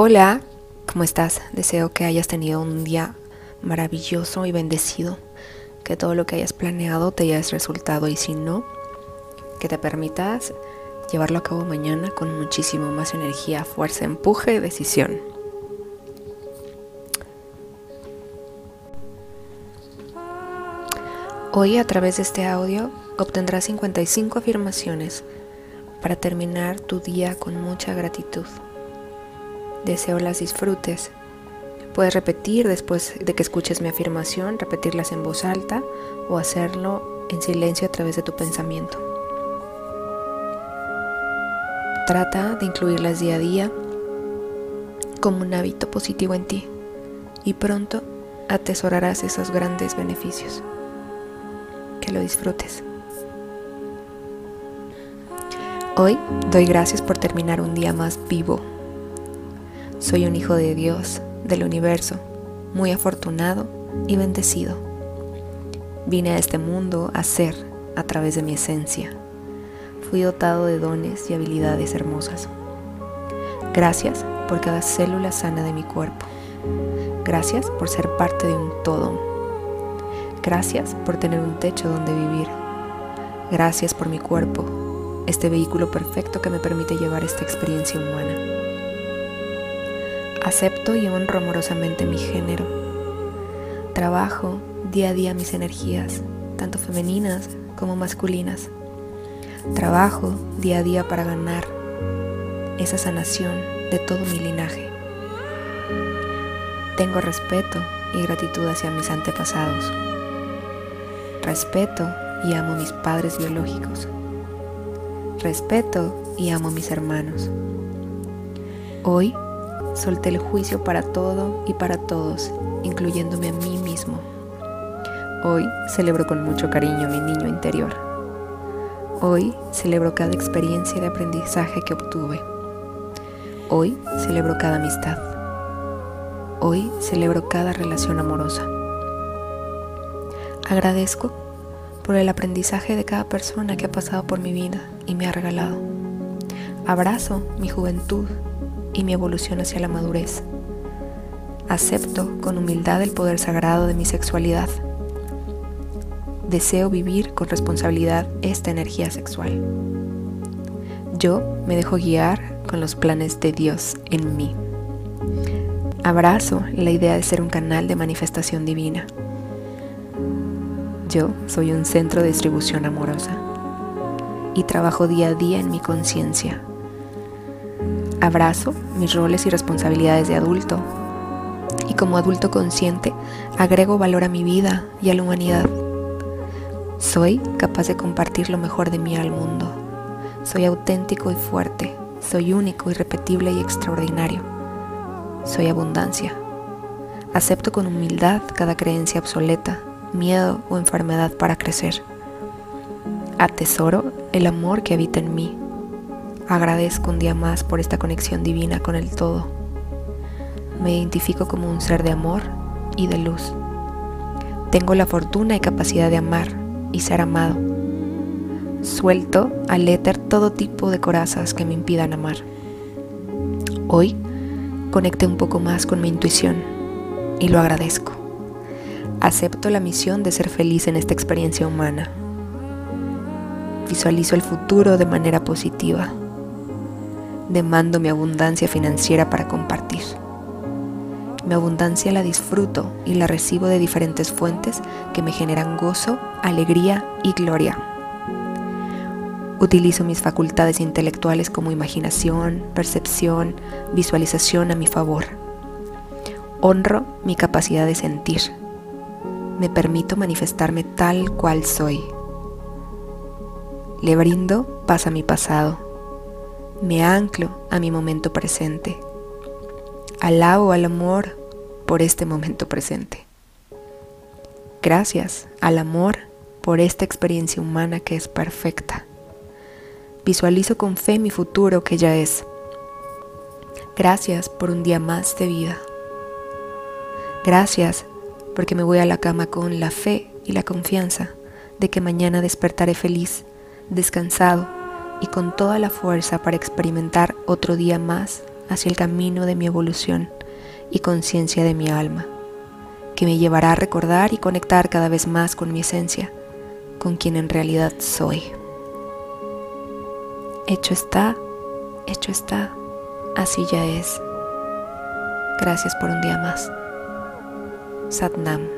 Hola, ¿cómo estás? Deseo que hayas tenido un día maravilloso y bendecido, que todo lo que hayas planeado te haya resultado y si no, que te permitas llevarlo a cabo mañana con muchísimo más energía, fuerza, empuje y decisión. Hoy a través de este audio obtendrás 55 afirmaciones para terminar tu día con mucha gratitud. Deseo las disfrutes. Puedes repetir después de que escuches mi afirmación, repetirlas en voz alta o hacerlo en silencio a través de tu pensamiento. Trata de incluirlas día a día como un hábito positivo en ti y pronto atesorarás esos grandes beneficios. Que lo disfrutes. Hoy doy gracias por terminar un día más vivo soy un hijo de Dios, del universo, muy afortunado y bendecido. Vine a este mundo a ser a través de mi esencia. Fui dotado de dones y habilidades hermosas. Gracias por cada célula sana de mi cuerpo. Gracias por ser parte de un todo. Gracias por tener un techo donde vivir. Gracias por mi cuerpo, este vehículo perfecto que me permite llevar esta experiencia humana. Acepto y honro amorosamente mi género. Trabajo día a día mis energías, tanto femeninas como masculinas. Trabajo día a día para ganar esa sanación de todo mi linaje. Tengo respeto y gratitud hacia mis antepasados. Respeto y amo a mis padres biológicos. Respeto y amo a mis hermanos. Hoy Solté el juicio para todo y para todos, incluyéndome a mí mismo. Hoy celebro con mucho cariño mi niño interior. Hoy celebro cada experiencia de aprendizaje que obtuve. Hoy celebro cada amistad. Hoy celebro cada relación amorosa. Agradezco por el aprendizaje de cada persona que ha pasado por mi vida y me ha regalado. Abrazo mi juventud y mi evolución hacia la madurez. Acepto con humildad el poder sagrado de mi sexualidad. Deseo vivir con responsabilidad esta energía sexual. Yo me dejo guiar con los planes de Dios en mí. Abrazo la idea de ser un canal de manifestación divina. Yo soy un centro de distribución amorosa y trabajo día a día en mi conciencia Abrazo mis roles y responsabilidades de adulto y como adulto consciente agrego valor a mi vida y a la humanidad. Soy capaz de compartir lo mejor de mí al mundo. Soy auténtico y fuerte. Soy único, irrepetible y extraordinario. Soy abundancia. Acepto con humildad cada creencia obsoleta, miedo o enfermedad para crecer. Atesoro el amor que habita en mí Agradezco un día más por esta conexión divina con el todo. Me identifico como un ser de amor y de luz. Tengo la fortuna y capacidad de amar y ser amado. Suelto al éter todo tipo de corazas que me impidan amar. Hoy conecté un poco más con mi intuición y lo agradezco. Acepto la misión de ser feliz en esta experiencia humana. Visualizo el futuro de manera positiva demando mi abundancia financiera para compartir. Mi abundancia la disfruto y la recibo de diferentes fuentes que me generan gozo, alegría y gloria. Utilizo mis facultades intelectuales como imaginación, percepción, visualización a mi favor. Honro mi capacidad de sentir. Me permito manifestarme tal cual soy. Le brindo paz a mi pasado me anclo a mi momento presente. Alabo al amor por este momento presente. Gracias al amor por esta experiencia humana que es perfecta. Visualizo con fe mi futuro que ya es. Gracias por un día más de vida. Gracias porque me voy a la cama con la fe y la confianza de que mañana despertaré feliz, descansado y con toda la fuerza para experimentar otro día más hacia el camino de mi evolución y conciencia de mi alma, que me llevará a recordar y conectar cada vez más con mi esencia, con quien en realidad soy. Hecho está, hecho está, así ya es. Gracias por un día más. Satnam.